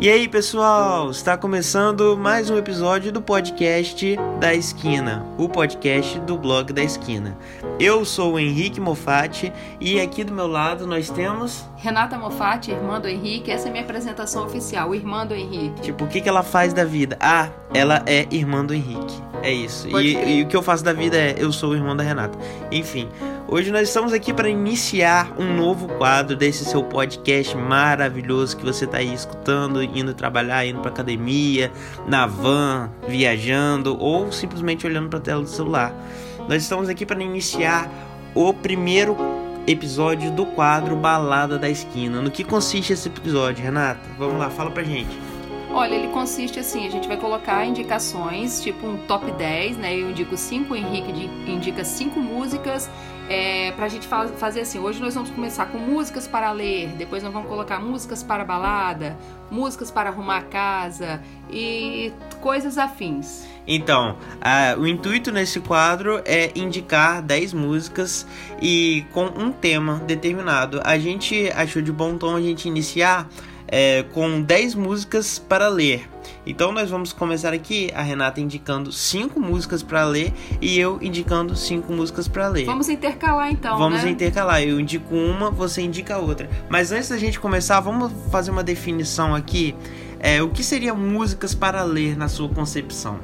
E aí, pessoal, está começando mais um episódio do podcast da Esquina, o podcast do blog da Esquina. Eu sou o Henrique Mofatti e aqui do meu lado nós temos Renata Mofatti, irmã do Henrique. Essa é a minha apresentação oficial, irmã do Henrique. Tipo, o que, que ela faz da vida? Ah, ela é irmã do Henrique. É isso. E, e, o que eu faço da vida é eu sou o irmão da Renata. Enfim, hoje nós estamos aqui para iniciar um novo quadro desse seu podcast maravilhoso que você está aí escutando, indo trabalhar, indo para academia, na van, viajando ou simplesmente olhando para a tela do celular. Nós estamos aqui para iniciar o primeiro episódio do quadro Balada da Esquina. No que consiste esse episódio, Renata? Vamos lá, fala pra gente. Olha, ele consiste assim, a gente vai colocar indicações, tipo um top 10, né? Eu indico 5, o Henrique indica 5 músicas é, pra gente fazer assim. Hoje nós vamos começar com músicas para ler, depois nós vamos colocar músicas para balada, músicas para arrumar a casa e coisas afins. Então, o intuito nesse quadro é indicar 10 músicas e com um tema determinado. A gente achou de bom tom a gente iniciar é, com 10 músicas para ler. Então nós vamos começar aqui, a Renata indicando 5 músicas para ler e eu indicando 5 músicas para ler. Vamos intercalar então, Vamos né? intercalar, eu indico uma, você indica outra. Mas antes da gente começar, vamos fazer uma definição aqui. É, o que seria músicas para ler na sua concepção?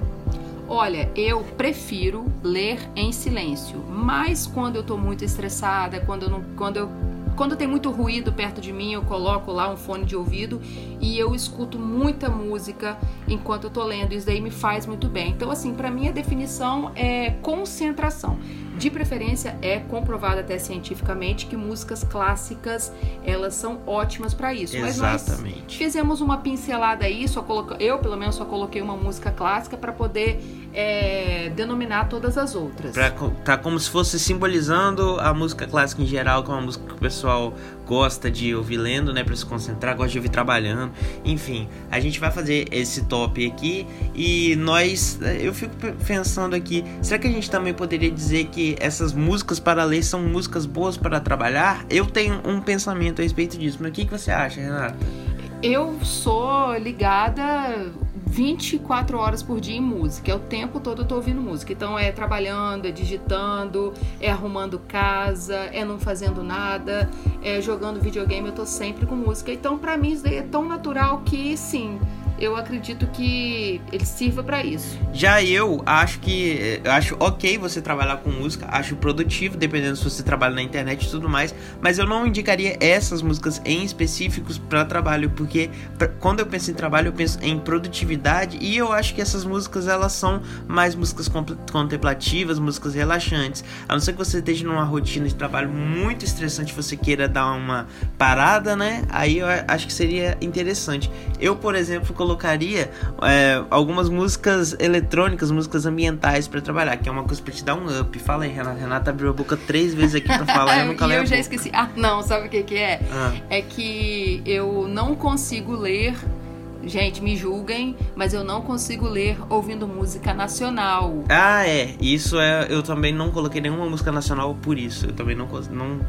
Olha, eu prefiro ler em silêncio, mas quando eu tô muito estressada, quando eu, não, quando eu quando tem muito ruído perto de mim, eu coloco lá um fone de ouvido e eu escuto muita música enquanto eu tô lendo. Isso daí me faz muito bem. Então, assim, para mim a definição é concentração. De preferência, é comprovado até cientificamente que músicas clássicas elas são ótimas para isso. Exatamente. Mas nós fizemos uma pincelada aí, só coloca... eu pelo menos só coloquei uma música clássica para poder é, denominar todas as outras. Pra, tá como se fosse simbolizando a música clássica em geral, que é uma música que o pessoal gosta de ouvir lendo, né, para se concentrar, gosta de ouvir trabalhando. Enfim, a gente vai fazer esse top aqui e nós, eu fico pensando aqui, será que a gente também poderia dizer que essas músicas para ler são músicas boas para trabalhar? Eu tenho um pensamento a respeito disso, mas o que, que você acha, Renata? Eu sou ligada 24 horas por dia em música. É o tempo todo eu tô ouvindo música. Então é trabalhando, é digitando, é arrumando casa, é não fazendo nada, é jogando videogame, eu tô sempre com música. Então para mim isso daí é tão natural que sim, eu acredito que ele sirva para isso. Já eu acho que eu acho ok você trabalhar com música, acho produtivo, dependendo se você trabalha na internet e tudo mais, mas eu não indicaria essas músicas em específicos para trabalho, porque pra, quando eu penso em trabalho, eu penso em produtividade e eu acho que essas músicas elas são mais músicas contemplativas, músicas relaxantes. A não ser que você esteja numa rotina de trabalho muito estressante, você queira dar uma parada, né? Aí eu acho que seria interessante. Eu, por exemplo, colocaria é, algumas músicas eletrônicas, músicas ambientais para trabalhar, que é uma coisa pra te dar um up. Fala aí, Renata. Renata abriu a boca três vezes aqui pra falar eu nunca E eu já esqueci. Ah, não, sabe o que, que é? Ah. É que eu não consigo ler. Gente, me julguem, mas eu não consigo ler ouvindo música nacional. Ah, é. Isso é. Eu também não coloquei nenhuma música nacional por isso. Eu também não, não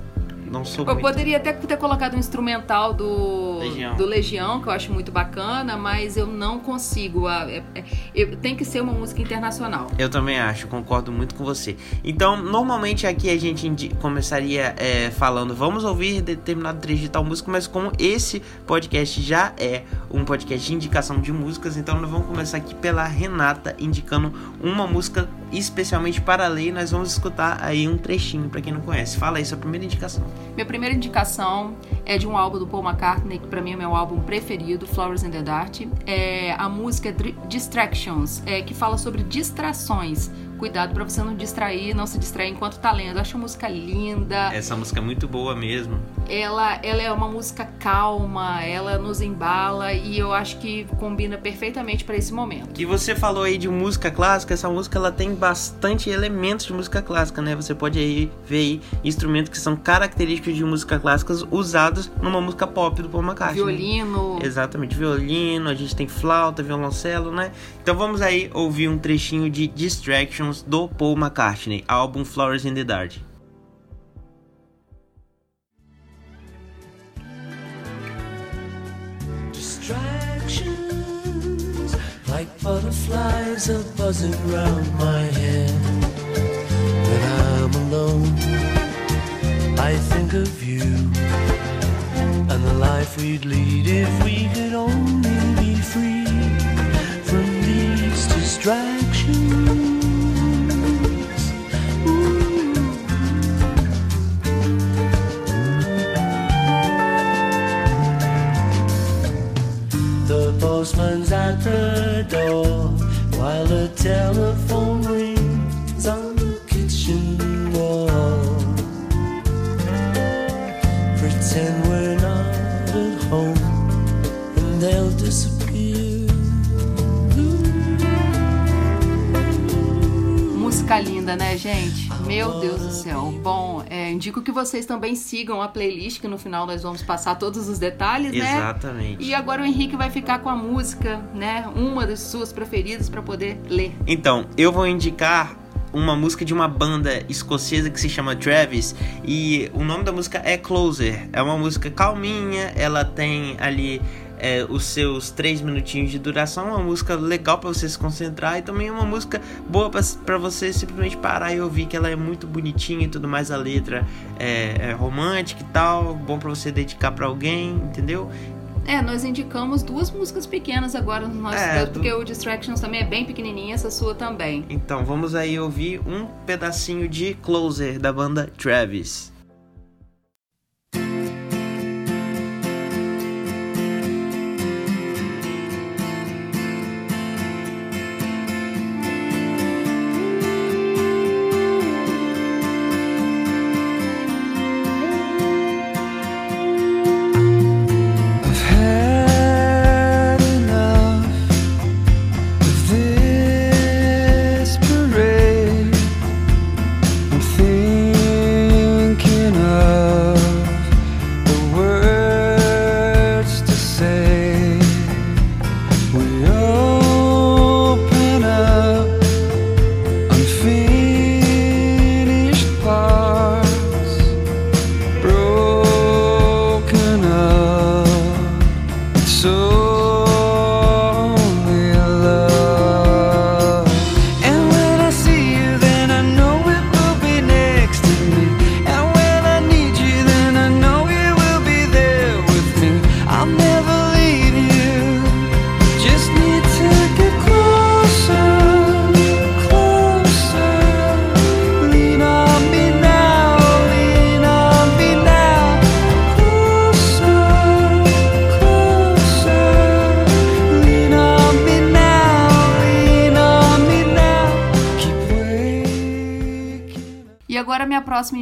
não sou Eu muito... poderia até ter colocado um instrumental do Legião. do Legião, que eu acho muito bacana, mas eu não consigo. É, é, tem que ser uma música internacional. Eu também acho, concordo muito com você. Então, normalmente aqui a gente começaria é, falando, vamos ouvir determinado trecho de tal música, mas como esse podcast já é um podcast de indicação de músicas, então nós vamos começar aqui pela Renata indicando uma música especialmente para ler. Nós vamos escutar aí um trechinho para quem não conhece. Fala aí sua primeira indicação. Minha primeira indicação é de um álbum do Paul McCartney, que para mim é meu álbum preferido, Flowers in the Dark. É, a música é Distractions, é, que fala sobre distrações cuidado para você não distrair, não se distrair enquanto tá lendo. Eu acho a música linda. Essa música é muito boa mesmo. Ela, ela é uma música calma, ela nos embala e eu acho que combina perfeitamente para esse momento. Que você falou aí de música clássica, essa música ela tem bastante elementos de música clássica, né? Você pode aí ver aí instrumentos que são característicos de música clássica usados numa música pop do Paul McCartney. Violino. Exatamente, violino, a gente tem flauta, violoncelo, né? Então vamos aí ouvir um trechinho de Distraction do Paul McCartney, álbum Flowers in the Dark. Distraction like butterflies are buzzing round my head. When I'm alone, I think of you and the life we'd lead if we could only distractions. The postman's at the door while the telephone Música linda, né, gente? Meu Deus do céu. Bom, é, indico que vocês também sigam a playlist, que no final nós vamos passar todos os detalhes, né? Exatamente. E agora o Henrique vai ficar com a música, né? Uma das suas preferidas para poder ler. Então, eu vou indicar uma música de uma banda escocesa que se chama Travis e o nome da música é Closer. É uma música calminha, ela tem ali é, os seus três minutinhos de duração, uma música legal para você se concentrar e também uma música boa para você simplesmente parar e ouvir que ela é muito bonitinha e tudo mais a letra é, é romântica e tal, bom para você dedicar para alguém, entendeu? É, nós indicamos duas músicas pequenas agora no nosso É, porque o Distractions também é bem pequenininha, essa sua também. Então vamos aí ouvir um pedacinho de Closer da banda Travis.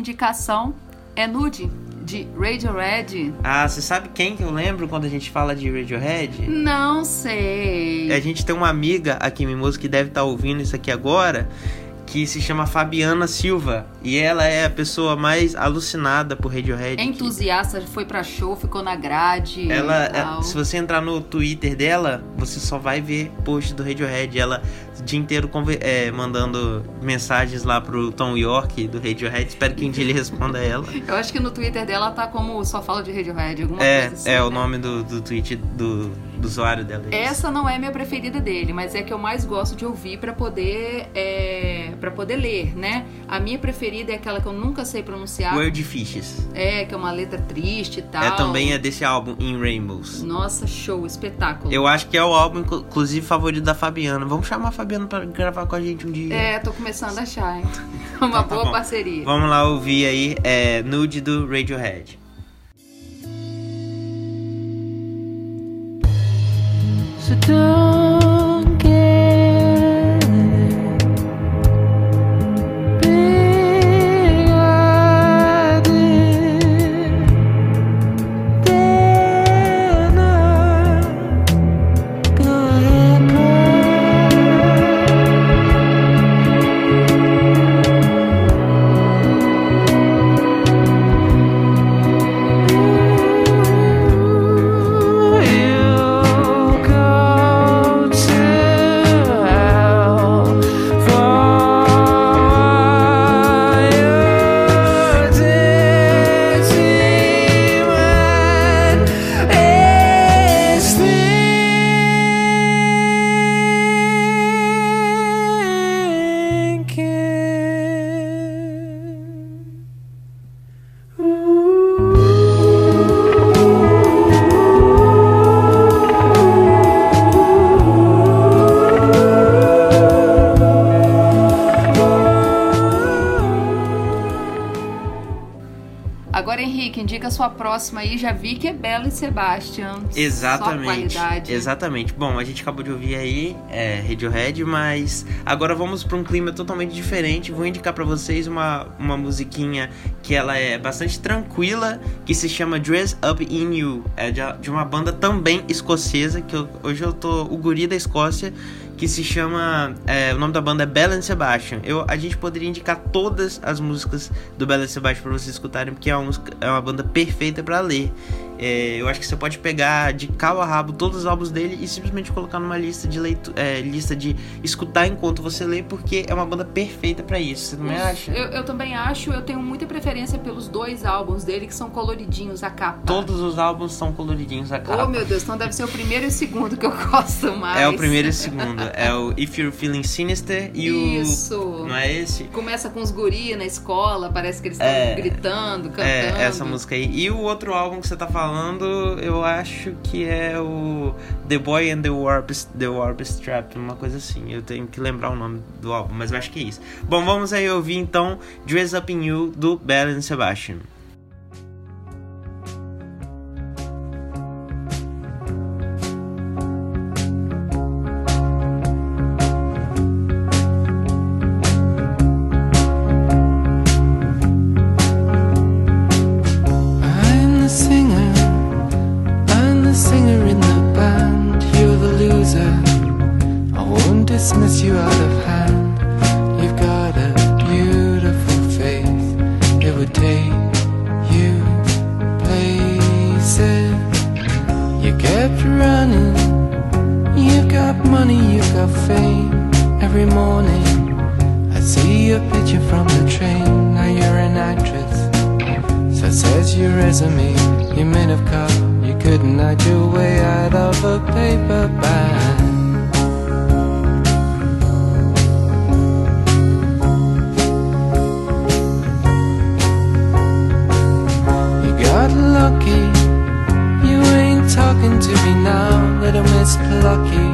Indicação é Nude, de Radiohead. Ah, você sabe quem que eu lembro quando a gente fala de Radiohead? Não sei. A gente tem uma amiga aqui em Mimoso que deve estar ouvindo isso aqui agora, que se chama Fabiana Silva. E ela é a pessoa mais alucinada por Radiohead. É entusiasta, foi pra show, ficou na grade. Ela, é- se você entrar no Twitter dela, você só vai ver post do Radiohead. Ela o dia inteiro é, mandando mensagens lá pro Tom York do Radiohead. Espero que um dia ele responda ela. Eu acho que no Twitter dela tá como só fala de Radiohead, alguma É, coisa assim. é o né? nome do, do tweet do, do usuário dela. é. Essa não é minha preferida dele, mas é que eu mais gosto de ouvir pra poder é, para poder ler, né? A minha preferida é aquela que eu nunca sei pronunciar. World Fishes. É, que é uma letra triste e tal. É também é desse álbum, In Rainbows. Nossa, show, espetáculo. Eu acho que é o álbum, inclu- inclusive, favorito da Fabiana. Vamos chamar a Fabiana pra gravar com a gente um dia. É, tô começando a achar, hein? Uma Então tá boa bom. parceria. Vamos lá ouvir aí é, Nude do Radiohead. So Henrique, indica sua próxima aí. Já vi que é Bela e Sebastian. Exatamente. Exatamente. Bom, a gente acabou de ouvir aí é, Radiohead, mas agora vamos para um clima totalmente diferente. Vou indicar para vocês uma, uma musiquinha que ela é bastante tranquila, que se chama Dress Up In You. É de, de uma banda também escocesa, que eu, hoje eu tô o guri da Escócia que se chama. É, o nome da banda é Bella and Sebastian. Eu, a gente poderia indicar todas as músicas do Bella and Sebastian para vocês escutarem, porque é uma, música, é uma banda perfeita para ler. É, eu acho que você pode pegar de cabo a rabo todos os álbuns dele e simplesmente colocar numa lista de leitu é, lista de escutar enquanto você lê, porque é uma banda perfeita para isso. Você também acha? Eu, eu, também acho. Eu tenho muita preferência pelos dois álbuns dele que são coloridinhos a capa. Todos os álbuns são coloridinhos a capa. Oh meu Deus, então deve ser o primeiro e o segundo que eu gosto mais. É o primeiro e o segundo. É o If You're Feeling Sinister e Isso. o. Não é esse? Começa com os guri na escola, parece que eles estão é, gritando, cantando. É, essa música aí. E o outro álbum que você tá falando, eu acho que é o The Boy and the Warp, the Warp Strap, uma coisa assim. Eu tenho que lembrar o nome do álbum, mas eu acho que é isso. Bom, vamos aí ouvir então Dress Up in You do your resume? You made of cut. you couldn't hide your way out of a paper bag. You got lucky, you ain't talking to me now, little Miss Plucky.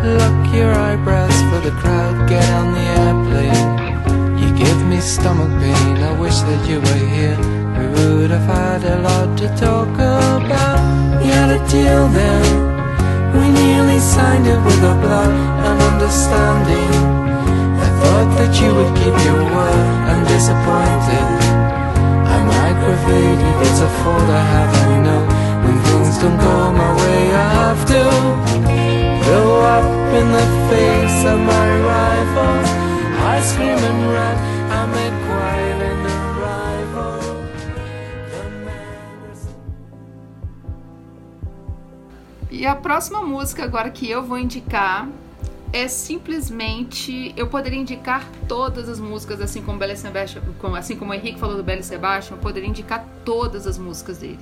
Pluck your eyebrows for the crowd, get on the airplane. You give me stomach pain, I wish that you were here. We would have had a lot to talk about. We had a deal then. We nearly signed it with our blood and understanding. I thought that you would keep your word. I'm disappointed. I microvided. It's a fault I have, I know. When things don't go my way, I have to Fill up in the face of my rivals. I scream and run. I Sebastian. agora que eu vou indicar é simplesmente. Eu poderia indicar todas as músicas, assim como, Bela Sebastian, assim como o Henrique falou do Bela Sebastian, eu poderia indicar todas as músicas dele.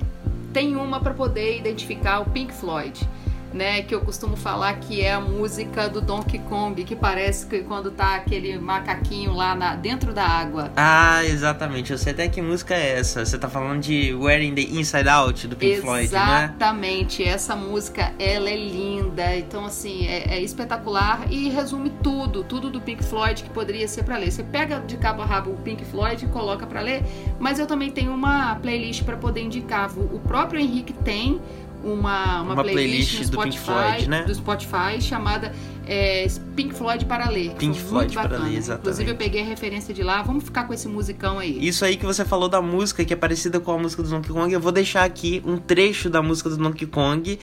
Tem uma para poder identificar o Pink Floyd né? Que eu costumo falar que é a música do Donkey Kong, que parece que quando tá aquele macaquinho lá na, dentro da água. Ah, exatamente. Eu sei até que música é essa. Você tá falando de Wearing the Inside Out, do Pink exatamente. Floyd, né? Exatamente. Essa música, ela é linda. Então, assim, é, é, espetacular e resume tudo, tudo do Pink Floyd que poderia ser para ler. Você pega de cabo a rabo o Pink Floyd e coloca para ler, mas eu também tenho uma playlist para poder indicar. O próprio Henrique tem uma, uma, uma playlist, playlist do Spotify, Pink Floyd, né? Do Spotify chamada é, Pink Floyd para ler. Pink Floyd para ler, exatamente. Inclusive eu peguei a referência de lá. Vamos ficar com esse musicão aí. Isso aí que você falou da música que é parecida com a música do Donkey Kong, eu vou deixar aqui um trecho da música do Donkey Kong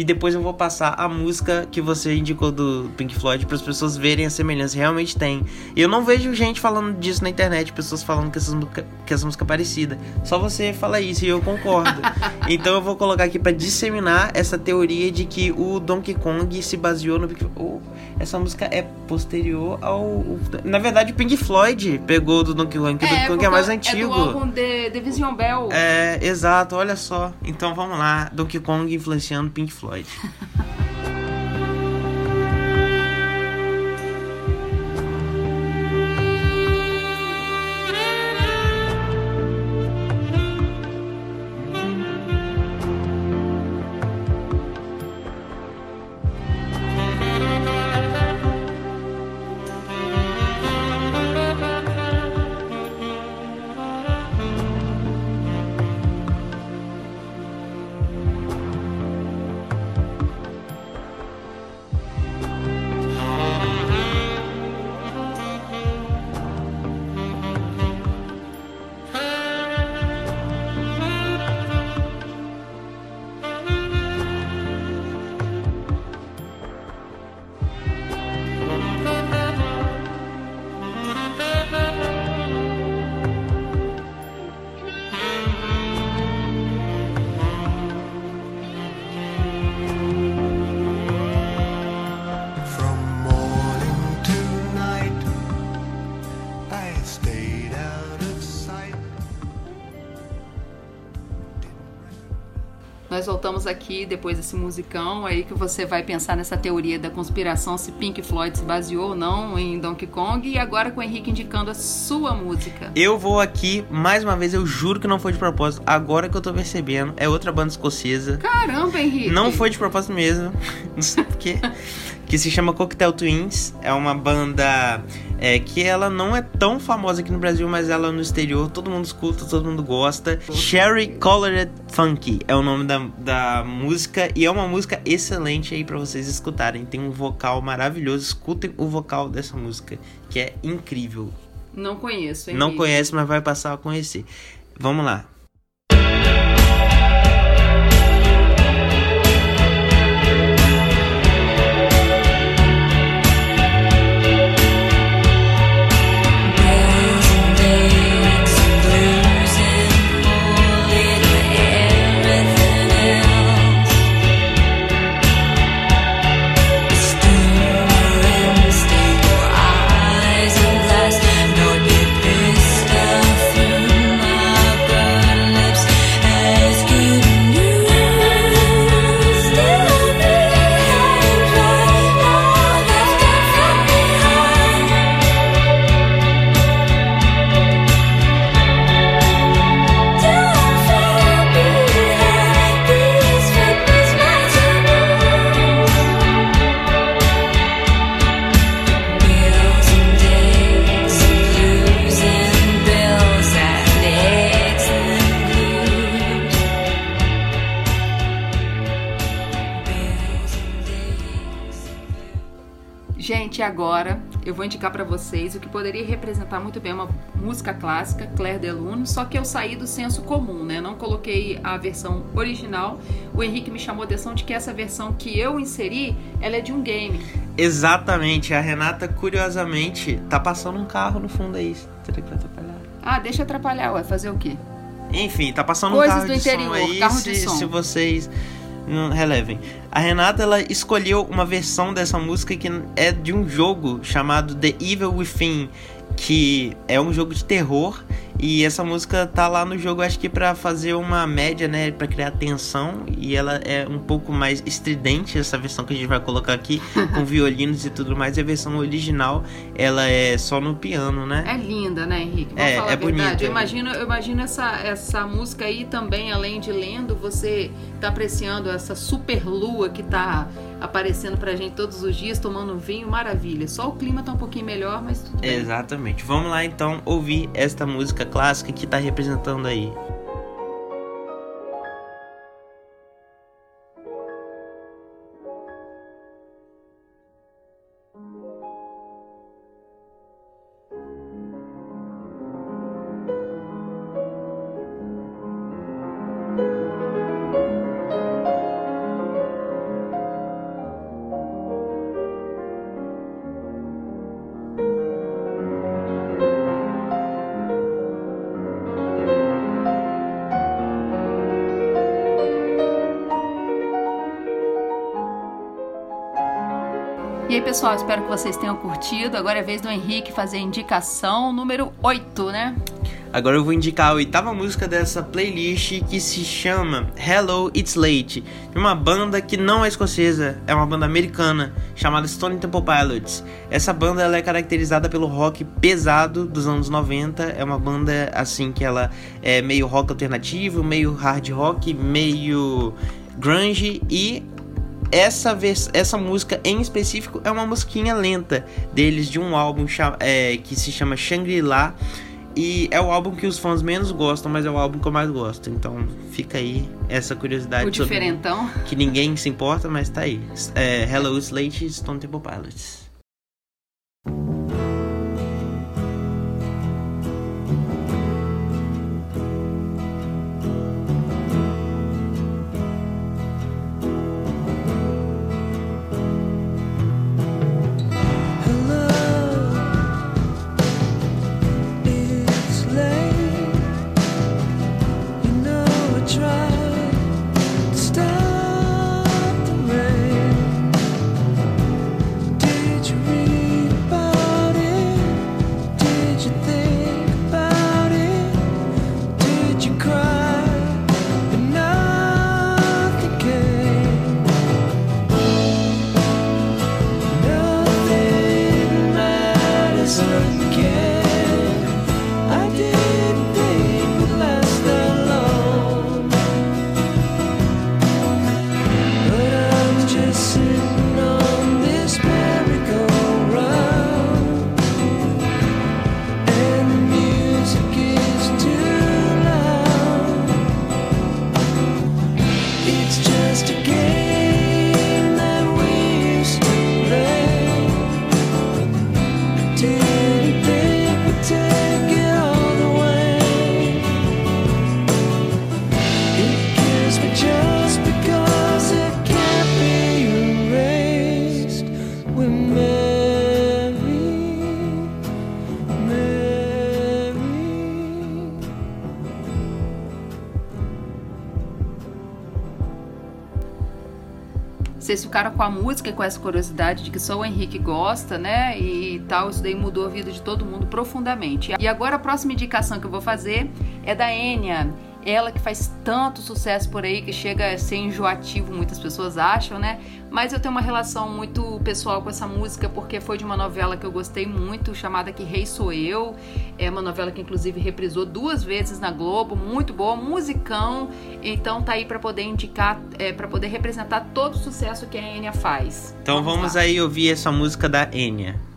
e depois eu vou passar a música que você indicou do Pink Floyd para as pessoas verem a semelhança. Realmente tem. Eu não vejo gente falando disso na internet, pessoas falando que, essas que essa música é parecida. Só você fala isso e eu concordo. então eu vou colocar aqui para disseminar essa teoria de que o Donkey Kong se baseou no Pink oh, essa música é posterior ao. Na verdade, o Pink Floyd pegou do Donkey Kong, que é, Donkey Kong é mais antigo. É do álbum The, The Vision Bell. É, exato, olha só. Então vamos lá, Donkey Kong influenciando Pink Floyd. nós voltamos aqui depois desse musicão aí que você vai pensar nessa teoria da conspiração se Pink Floyd se baseou ou não em Donkey Kong e agora com o Henrique indicando a sua música. Eu vou aqui, mais uma vez, eu juro que não foi de propósito, agora que eu tô percebendo, é outra banda escocesa. Caramba, Henrique! Não foi de propósito mesmo, não sei porquê. Que se chama Cocktail Twins, é uma banda é que ela não é tão famosa aqui no Brasil, mas ela no exterior todo mundo escuta, todo mundo gosta. Sherry Colored Funky é o nome da, da música e é uma música excelente aí para vocês escutarem. Tem um vocal maravilhoso, escutem o vocal dessa música, que é incrível. Não conheço, hein? Não conhece, mas vai passar a conhecer. Vamos lá. Eu vou indicar para vocês o que poderia representar muito bem uma música clássica, Claire de Lune, só que eu saí do senso comum, né? Não coloquei a versão original. O Henrique me chamou a atenção de que essa versão que eu inseri, ela é de um game. Exatamente. A Renata, curiosamente, tá passando um carro no fundo aí. Será que vai atrapalhar? Ah, deixa atrapalhar, ué. Fazer o quê? Enfim, tá passando Coisas um carro do de interior, som aí. carro se, de som. se vocês relevem. A Renata ela escolheu uma versão dessa música que é de um jogo chamado The Evil Within, que é um jogo de terror e essa música tá lá no jogo, acho que para fazer uma média, né, para criar tensão, e ela é um pouco mais estridente essa versão que a gente vai colocar aqui com violinos e tudo mais. E a versão original, ela é só no piano, né? É linda, né, Henrique? Vamos É, falar é bonita. Eu imagino, eu imagino essa, essa música aí também, além de lendo, você tá apreciando essa super lua que tá aparecendo pra gente todos os dias, tomando vinho, maravilha. Só o clima tá um pouquinho melhor, mas tudo bem. Exatamente. Vamos lá então ouvir esta música clássica que tá representando aí. E aí, pessoal, espero que vocês tenham curtido. Agora é vez do Henrique fazer a indicação número 8, né? Agora eu vou indicar a oitava música dessa playlist que se chama Hello It's Late, de uma banda que não é escocesa, é uma banda americana chamada Stone Temple Pilots. Essa banda ela é caracterizada pelo rock pesado dos anos 90, é uma banda assim que ela é meio rock alternativo, meio hard rock, meio grunge e essa, essa música em específico é uma musiquinha lenta deles de um álbum é, que se chama Shangri-La. E é o álbum que os fãs menos gostam, mas é o álbum que eu mais gosto. Então fica aí essa curiosidade. O diferentão. Que ninguém se importa, mas tá aí. É, Hello Slate Stone Temple Pilots. Ficaram com a música e com essa curiosidade de que só o Henrique gosta, né? E tal, isso daí mudou a vida de todo mundo profundamente. E agora a próxima indicação que eu vou fazer é da Enya. Ela que faz tanto sucesso por aí que chega a ser enjoativo, muitas pessoas acham, né? Mas eu tenho uma relação muito pessoal com essa música porque foi de uma novela que eu gostei muito, chamada Que Rei Sou Eu. É uma novela que inclusive reprisou duas vezes na Globo, muito boa, musicão. Então tá aí para poder indicar, é, para poder representar todo o sucesso que a Enya faz. Então vamos, vamos aí ouvir essa música da Enya.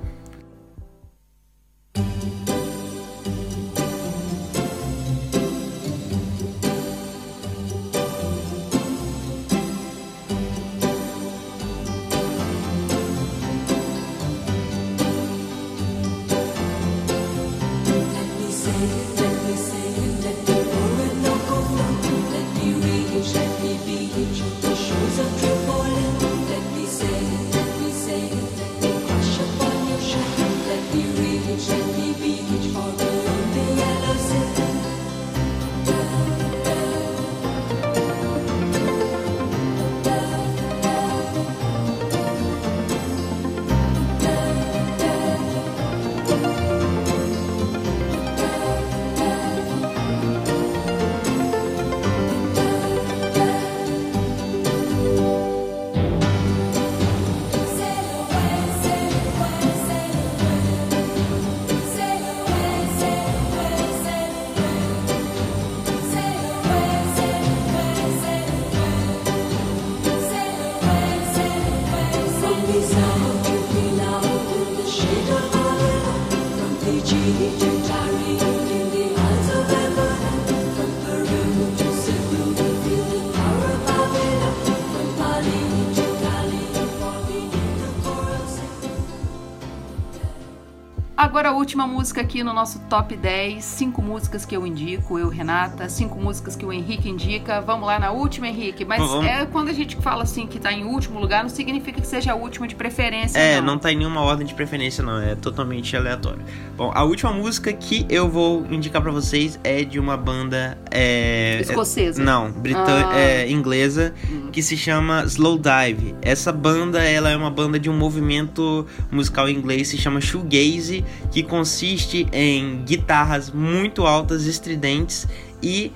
Agora a última música aqui no nosso top 10. Cinco músicas que eu indico, eu, Renata. Cinco músicas que o Henrique indica. Vamos lá na última, Henrique. Mas Vamos. é quando a gente fala assim que tá em último lugar, não significa que seja a última de preferência. É, não. não tá em nenhuma ordem de preferência, não. É totalmente aleatório. Bom, a última música que eu vou indicar pra vocês é de uma banda. É... Escocesa. Não, britânica, Ah. é, inglesa, Hum. Que se chama Slow Dive. Essa banda, ela é uma banda de um movimento musical inglês, se chama shoegaze, que consiste em guitarras muito altas, estridentes e,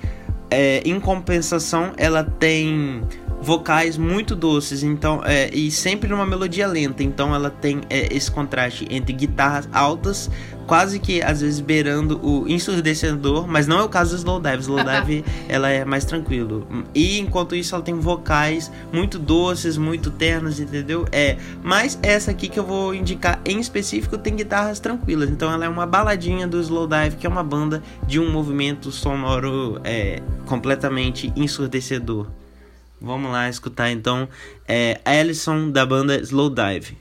é, em compensação, ela tem vocais muito doces, então é, e sempre numa melodia lenta. Então ela tem é, esse contraste entre guitarras altas, quase que às vezes beirando o ensurdecedor, mas não é o caso do Slowdive. Slowdive ela é mais tranquilo. E enquanto isso ela tem vocais muito doces, muito ternos, entendeu? É, mas essa aqui que eu vou indicar em específico tem guitarras tranquilas. Então ela é uma baladinha do Slowdive, que é uma banda de um movimento sonoro é, completamente ensurdecedor. Vamos lá escutar então é Alison da banda Slowdive.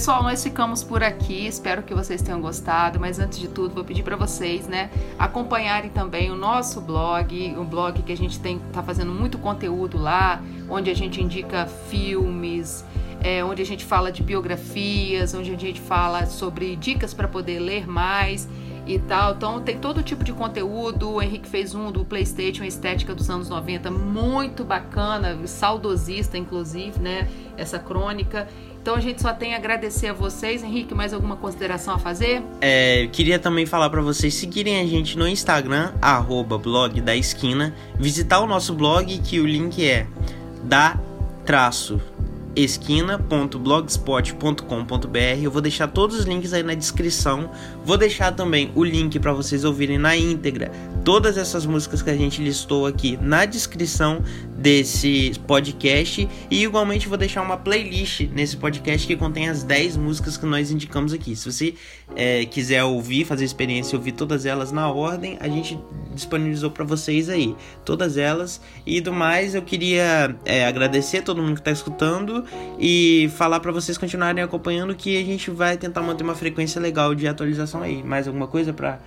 Pessoal, nós ficamos por aqui. Espero que vocês tenham gostado. Mas antes de tudo, vou pedir para vocês, né, acompanharem também o nosso blog, o blog que a gente tem tá fazendo muito conteúdo lá, onde a gente indica filmes, é, onde a gente fala de biografias, onde a gente fala sobre dicas para poder ler mais e tal. Então tem todo tipo de conteúdo. O Henrique fez um do PlayStation, estética dos anos 90, muito bacana, saudosista inclusive, né? Essa crônica. Então a gente só tem a agradecer a vocês. Henrique, mais alguma consideração a fazer? É, queria também falar para vocês seguirem a gente no Instagram, arroba blog da esquina, visitar o nosso blog que o link é da traço esquina.blogspot.com.br. Eu vou deixar todos os links aí na descrição. Vou deixar também o link para vocês ouvirem na íntegra todas essas músicas que a gente listou aqui na descrição desse podcast e igualmente vou deixar uma playlist nesse podcast que contém as 10 músicas que nós indicamos aqui. Se você é, quiser ouvir, fazer experiência ouvir todas elas na ordem, a gente disponibilizou para vocês aí todas elas e do mais eu queria é, agradecer a todo mundo que está escutando e falar para vocês continuarem acompanhando que a gente vai tentar manter uma frequência legal de atualização aí. Mais alguma coisa para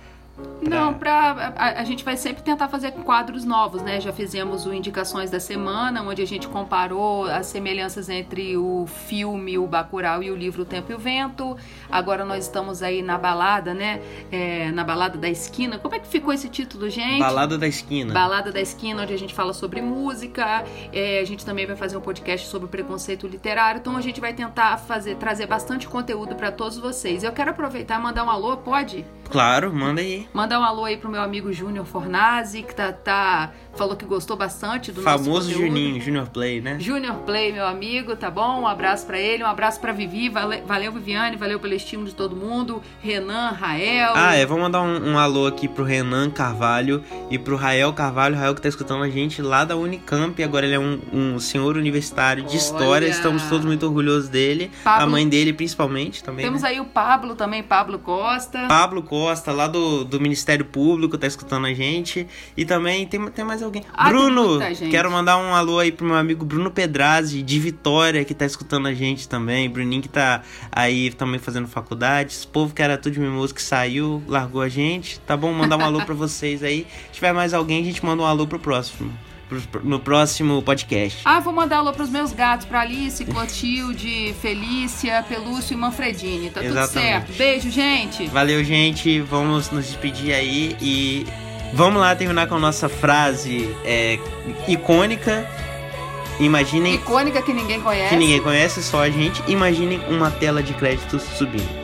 Não, pra, a, a gente vai sempre tentar fazer quadros novos, né? Já fizemos o Indicações da Semana, onde a gente comparou as semelhanças entre o filme, o Bacurau e o livro O Tempo e o Vento. Agora nós estamos aí na balada, né? É, na Balada da Esquina. Como é que ficou esse título, gente? Balada da Esquina. Balada da Esquina, onde a gente fala sobre música. É, a gente também vai fazer um podcast sobre preconceito literário. Então a gente vai tentar fazer, trazer bastante conteúdo para todos vocês. Eu quero aproveitar e mandar um alô, pode? Claro, manda aí. Mandar um alô aí pro meu amigo Júnior Fornazzi, que tá, tá, falou que gostou bastante do nosso Famoso. Juninho, Junior Play, né? Junior Play, meu amigo, tá bom? Um abraço pra ele, um abraço pra Vivi, vale- valeu Viviane, valeu pelo estímulo de todo mundo, Renan, Rael. Ah, é, vou mandar um, um alô aqui pro Renan Carvalho e pro Rael Carvalho, Rael que tá escutando a gente lá da Unicamp, agora ele é um, um senhor universitário de Olha! história, estamos todos muito orgulhosos dele, a Pablo- mãe dele principalmente também. Temos né? aí o Pablo também, Pablo Costa. Pablo Costa, lá do, do Ministério Público, tá escutando a gente. E também tem, tem mais alguém. Ah, Bruno! Quero mandar um alô aí pro meu amigo Bruno Pedrazzi, de Vitória, que tá escutando a gente também. Bruninho que tá aí também fazendo faculdade. Esse povo que era tudo de mimoso que saiu, largou a gente. Tá bom? Mandar um alô pra vocês aí. Se tiver mais alguém, a gente manda um alô pro próximo. No próximo podcast. Ah, vou mandar alô pros meus gatos, pra Alice, Clotilde, Felícia, Pelúcio e Manfredini. Tá tudo Exatamente. certo. Beijo, gente. Valeu, gente. Vamos nos despedir aí e vamos lá terminar com a nossa frase é, icônica. Imaginem Icônica que ninguém conhece. que ninguém conhece, só a gente. Imaginem uma tela de créditos subindo.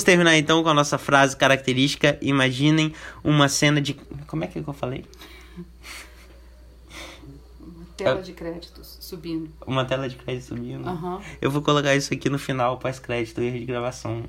Vamos terminar então com a nossa frase característica. Imaginem uma cena de. Como é que eu falei? Tela de créditos subindo. Uma tela de crédito subindo. Aham. Eu vou colocar isso aqui no final, pós-crédito, erro de gravação.